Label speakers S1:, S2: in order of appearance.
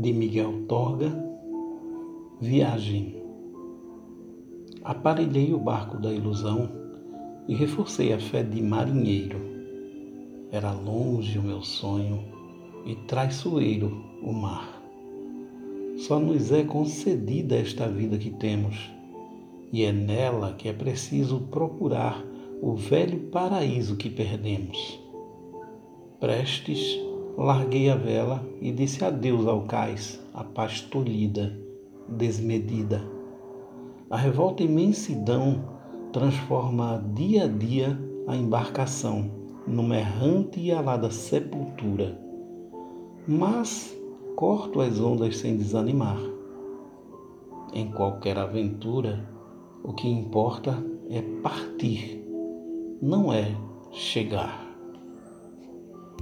S1: de Miguel Torga, Viagem. Aparelhei o barco da ilusão e reforcei a fé de marinheiro. Era longe o meu sonho e traiçoeiro o mar. Só nos é concedida esta vida que temos, e é nela que é preciso procurar o velho paraíso que perdemos. Prestes, larguei a vela e disse adeus ao cais, a paz tolhida, desmedida. A revolta imensidão transforma dia a dia a embarcação numa errante e alada sepultura. Mas corto as ondas sem desanimar. Em qualquer aventura, o que importa é partir, não é chegar.